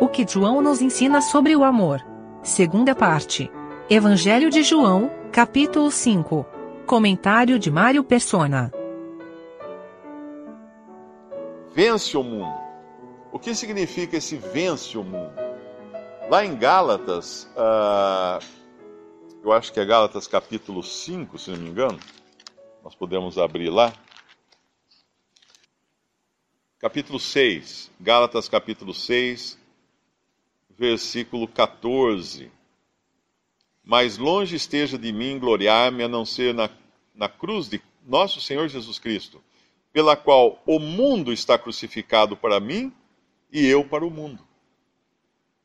O que João nos ensina sobre o amor. Segunda parte. Evangelho de João, capítulo 5. Comentário de Mário Persona. Vence o mundo. O que significa esse vence o mundo? Lá em Gálatas, uh, eu acho que é Gálatas capítulo 5, se não me engano, nós podemos abrir lá. Capítulo 6, Gálatas capítulo 6, versículo 14. Mas longe esteja de mim gloriar-me a não ser na, na cruz de nosso Senhor Jesus Cristo, pela qual o mundo está crucificado para mim e eu para o mundo.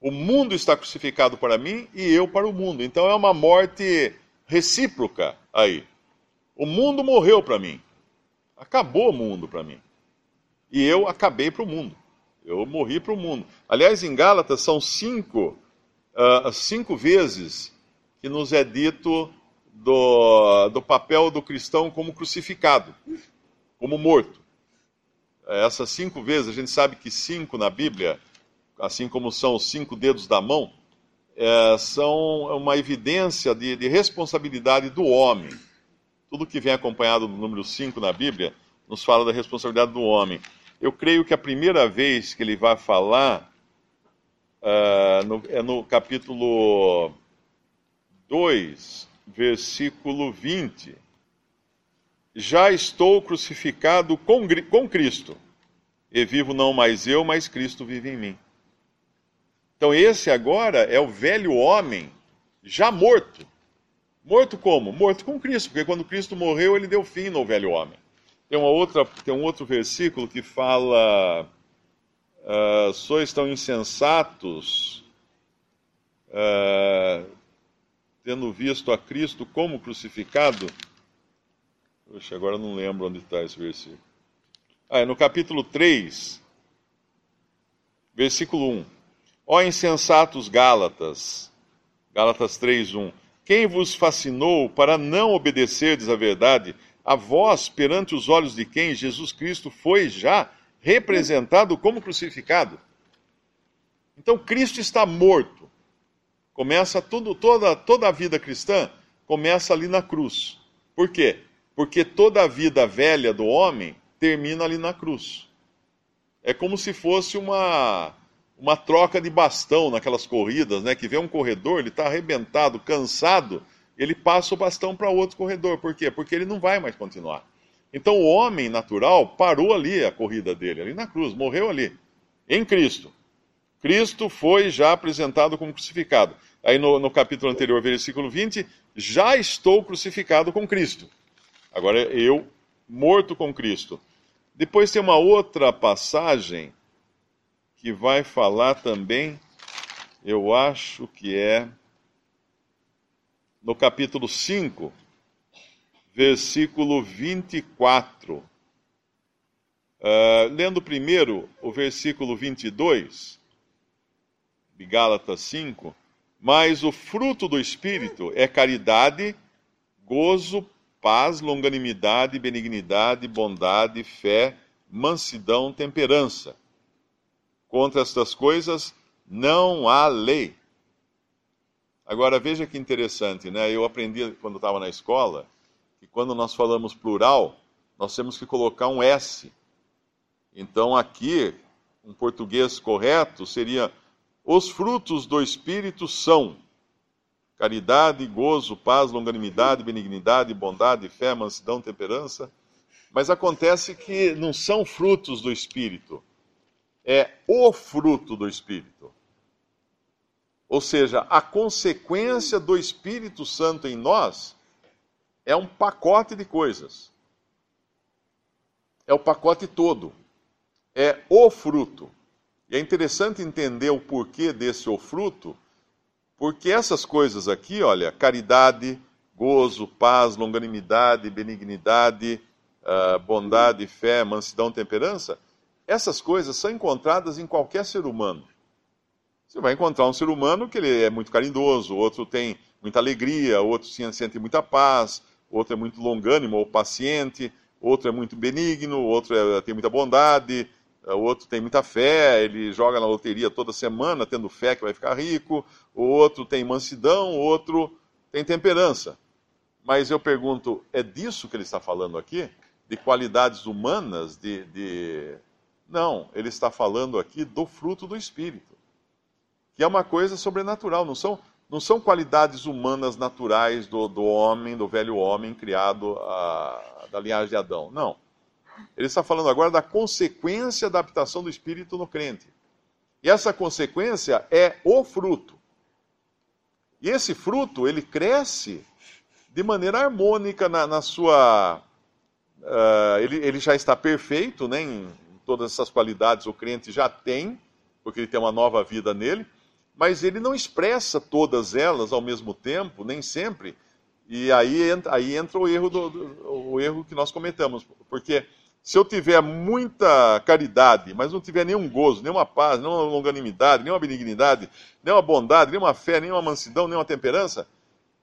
O mundo está crucificado para mim e eu para o mundo. Então é uma morte recíproca aí. O mundo morreu para mim. Acabou o mundo para mim. E eu acabei para o mundo. Eu morri para o mundo. Aliás, em Gálatas são cinco, uh, cinco vezes que nos é dito do, do papel do cristão como crucificado, como morto. Essas cinco vezes, a gente sabe que cinco na Bíblia, assim como são os cinco dedos da mão, é, são uma evidência de, de, responsabilidade do homem. Tudo que vem acompanhado do número cinco na Bíblia nos fala da responsabilidade do homem. Eu creio que a primeira vez que ele vai falar uh, no, é no capítulo 2, versículo 20. Já estou crucificado com, com Cristo, e vivo não mais eu, mas Cristo vive em mim. Então, esse agora é o velho homem já morto. Morto como? Morto com Cristo, porque quando Cristo morreu, ele deu fim no velho homem. Tem, uma outra, tem um outro versículo que fala: uh, Sois tão insensatos, uh, tendo visto a Cristo como crucificado. Poxa, agora não lembro onde está esse versículo. Ah, é no capítulo 3, versículo 1. Ó insensatos Gálatas, Gálatas 3, 1. Quem vos fascinou para não obedecerdes à verdade, a vós, perante os olhos de quem Jesus Cristo foi já representado como crucificado? Então Cristo está morto. Começa tudo, toda, toda a vida cristã começa ali na cruz. Por quê? Porque toda a vida velha do homem termina ali na cruz. É como se fosse uma, uma troca de bastão naquelas corridas, né? Que vê um corredor, ele está arrebentado, cansado, ele passa o bastão para outro corredor. Por quê? Porque ele não vai mais continuar. Então o homem natural parou ali a corrida dele, ali na cruz, morreu ali, em Cristo. Cristo foi já apresentado como crucificado. Aí no, no capítulo anterior, versículo 20, já estou crucificado com Cristo. Agora eu morto com Cristo. Depois tem uma outra passagem que vai falar também, eu acho que é no capítulo 5, versículo 24. Uh, ah, lendo primeiro o versículo 22, de Gálatas 5, mas o fruto do Espírito é caridade, gozo, paz, longanimidade, benignidade, bondade, fé, mansidão, temperança. Contra estas coisas não há lei. Agora veja que interessante, né? Eu aprendi quando estava na escola que quando nós falamos plural, nós temos que colocar um S. Então aqui, um português correto seria os frutos do Espírito são caridade, gozo, paz, longanimidade, benignidade, bondade, fé, mansidão, temperança. Mas acontece que não são frutos do Espírito, é o fruto do Espírito. Ou seja, a consequência do Espírito Santo em nós é um pacote de coisas. É o pacote todo. É o fruto. E é interessante entender o porquê desse o fruto, porque essas coisas aqui, olha, caridade, gozo, paz, longanimidade, benignidade, uh, bondade, fé, mansidão, temperança, essas coisas são encontradas em qualquer ser humano. Você vai encontrar um ser humano que ele é muito carindoso, outro tem muita alegria, outro sente muita paz, outro é muito longânimo ou paciente, outro é muito benigno, outro é, tem muita bondade, o outro tem muita fé, ele joga na loteria toda semana, tendo fé que vai ficar rico, outro tem mansidão, outro tem temperança. Mas eu pergunto, é disso que ele está falando aqui? De qualidades humanas? De, de... Não, ele está falando aqui do fruto do Espírito, que é uma coisa sobrenatural, não são, não são qualidades humanas naturais do, do homem, do velho homem criado a, da linhagem de Adão. Não. Ele está falando agora da consequência da habitação do Espírito no crente. E essa consequência é o fruto. E esse fruto, ele cresce de maneira harmônica na, na sua. Uh, ele, ele, já está perfeito, né, em todas essas qualidades o crente já tem, porque ele tem uma nova vida nele, mas ele não expressa todas elas ao mesmo tempo, nem sempre. E aí entra, aí entra o erro do, do, o erro que nós cometemos, porque se eu tiver muita caridade, mas não tiver nenhum gozo, nenhuma paz, nenhuma longanimidade, nenhuma benignidade, nenhuma bondade, nenhuma fé, nenhuma mansidão, nenhuma temperança,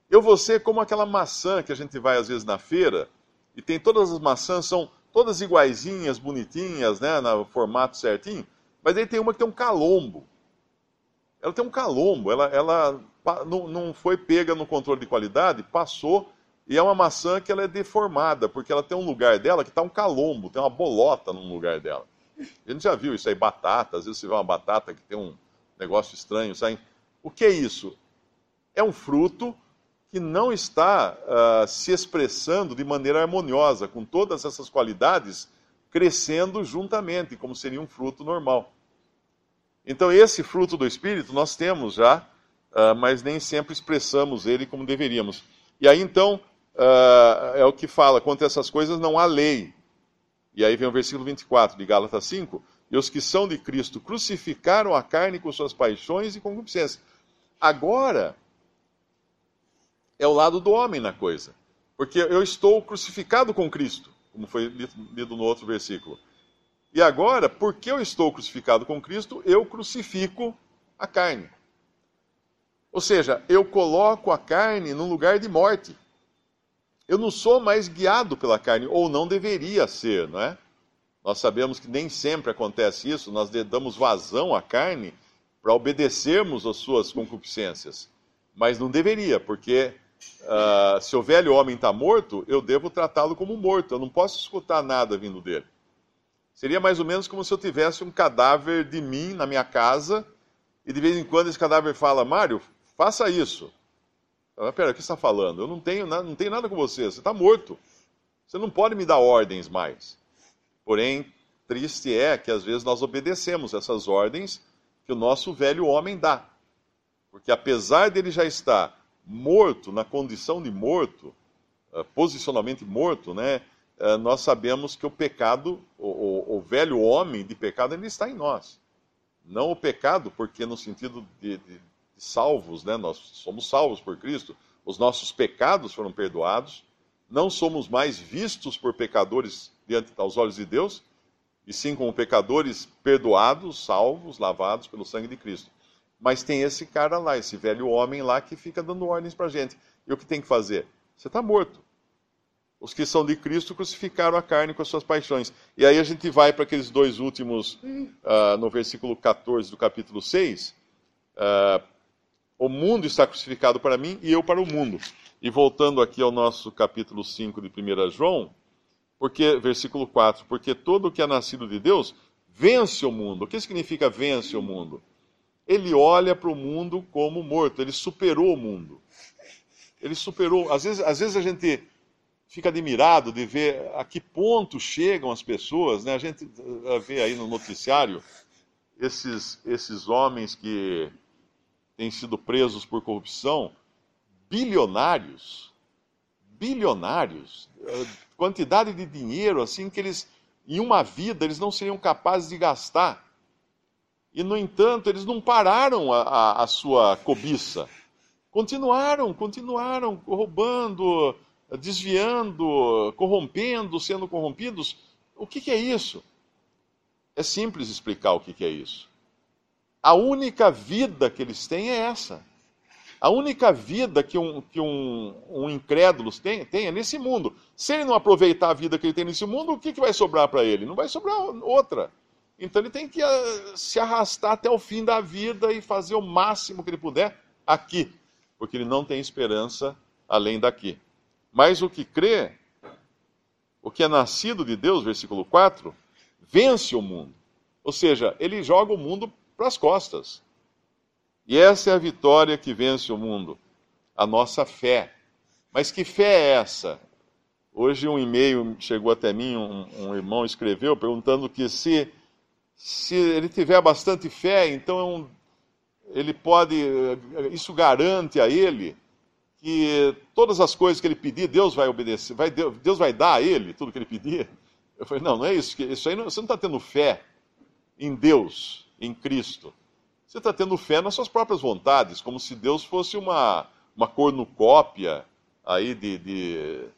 eu vou ser como aquela maçã que a gente vai às vezes na feira e tem todas as maçãs são todas iguaizinhas, bonitinhas, né, no formato certinho, mas aí tem uma que tem um calombo. Ela tem um calombo, ela, ela não, não foi pega no controle de qualidade, passou e é uma maçã que ela é deformada, porque ela tem um lugar dela que está um calombo, tem uma bolota no lugar dela. A gente já viu isso aí, batata, às vezes você vê uma batata que tem um negócio estranho, sabe? O que é isso? É um fruto que não está uh, se expressando de maneira harmoniosa, com todas essas qualidades crescendo juntamente, como seria um fruto normal. Então, esse fruto do Espírito nós temos já, uh, mas nem sempre expressamos ele como deveríamos. E aí, então, uh, é o que fala: quanto a essas coisas não há lei. E aí vem o versículo 24 de Gálatas 5: E os que são de Cristo crucificaram a carne com suas paixões e concupiscências. Agora, é o lado do homem na coisa. Porque eu estou crucificado com Cristo, como foi lido no outro versículo. E agora, porque eu estou crucificado com Cristo, eu crucifico a carne. Ou seja, eu coloco a carne no lugar de morte eu não sou mais guiado pela carne, ou não deveria ser, não é? Nós sabemos que nem sempre acontece isso, nós damos vazão à carne para obedecermos às suas concupiscências. Mas não deveria, porque uh, se o velho homem está morto, eu devo tratá-lo como morto, eu não posso escutar nada vindo dele. Seria mais ou menos como se eu tivesse um cadáver de mim na minha casa e de vez em quando esse cadáver fala: Mário, faça isso. Pera, o que você está falando? Eu não tenho, não tenho nada com você, você está morto. Você não pode me dar ordens mais. Porém, triste é que às vezes nós obedecemos essas ordens que o nosso velho homem dá. Porque apesar dele já estar morto, na condição de morto, uh, posicionalmente morto, né, nós sabemos que o pecado, o, o, o, velho homem de pecado, ele está em nós. Não o pecado, porque no sentido de, de salvos, né? Nós somos salvos por Cristo, os nossos pecados foram perdoados, não somos mais vistos por pecadores diante aos olhos de Deus, e sim como pecadores perdoados, salvos, lavados pelo sangue de Cristo. Mas tem esse cara lá, esse velho homem lá que fica dando ordens para gente. E o que tem que fazer? Você está morto. Os que são de Cristo crucificaram a carne com as suas paixões. E aí a gente vai para aqueles dois últimos, uh, no versículo 14 do capítulo 6. Uh, o mundo está crucificado para mim e eu para o mundo. E voltando aqui ao nosso capítulo 5 de 1 João, porque versículo 4, porque todo o que é nascido de Deus vence o mundo. O que significa vence o mundo? Ele olha para o mundo como morto, ele superou o mundo. Ele superou. Às vezes, às vezes a gente fica admirado de ver a que ponto chegam as pessoas, né? A gente eh, vê aí no noticiário esses, esses homens que têm sido presos por corrupção, bilionários, bilionários, eh, quantidade de dinheiro assim que eles, em uma vida, eles não seriam capazes de gastar. E, no entanto, eles não pararam a, a, a sua cobiça. Continuaram, continuaram roubando, desviando, corrompendo, sendo corrompidos. O que, que é isso? É simples explicar o que, que é isso. A única vida que eles têm é essa. A única vida que um, que um, um incrédulo tem, tem é nesse mundo. Se ele não aproveitar a vida que ele tem nesse mundo, o que, que vai sobrar para ele? Não vai sobrar outra. Então ele tem que uh, se arrastar até o fim da vida e fazer o máximo que ele puder aqui, porque ele não tem esperança além daqui. Mas o que crê, o que é nascido de Deus, versículo 4, vence o mundo. Ou seja, ele joga o mundo para as costas. E essa é a vitória que vence o mundo, a nossa fé. Mas que fé é essa? Hoje um e-mail chegou até mim, um, um irmão escreveu perguntando que se, se ele tiver bastante fé, então ele pode, isso garante a ele que todas as coisas que ele pedir, Deus vai obedecer, vai, Deus vai dar a ele tudo que ele pedir. Eu falei, não, não é isso, isso aí não, você não está tendo fé em Deus, em Cristo. Você está tendo fé nas suas próprias vontades, como se Deus fosse uma, uma cornucópia aí de, de,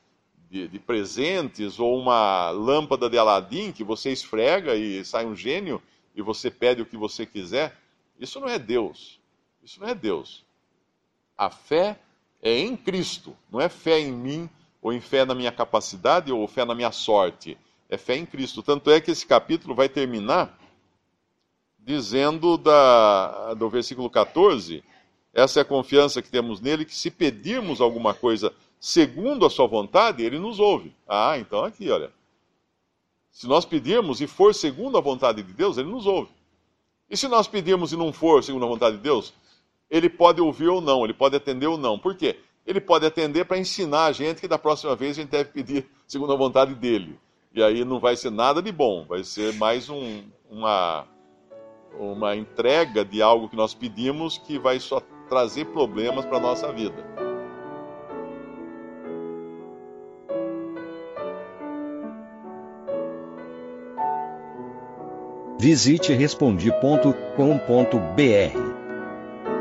de, de presentes ou uma lâmpada de Aladim que você esfrega e sai um gênio e você pede o que você quiser. Isso não é Deus. Isso não é Deus. A fé é em Cristo, não é fé em mim ou em fé na minha capacidade ou fé na minha sorte. É fé em Cristo. Tanto é que esse capítulo vai terminar dizendo da, do versículo 14: essa é a confiança que temos nele, que se pedirmos alguma coisa segundo a sua vontade, ele nos ouve. Ah, então aqui, olha. Se nós pedirmos e for segundo a vontade de Deus, ele nos ouve. E se nós pedirmos e não for segundo a vontade de Deus, ele pode ouvir ou não, ele pode atender ou não. Por quê? Ele pode atender para ensinar a gente que da próxima vez a gente deve pedir segundo a vontade dele. E aí não vai ser nada de bom, vai ser mais um, uma uma entrega de algo que nós pedimos que vai só trazer problemas para a nossa vida. Visite respondi.com.br.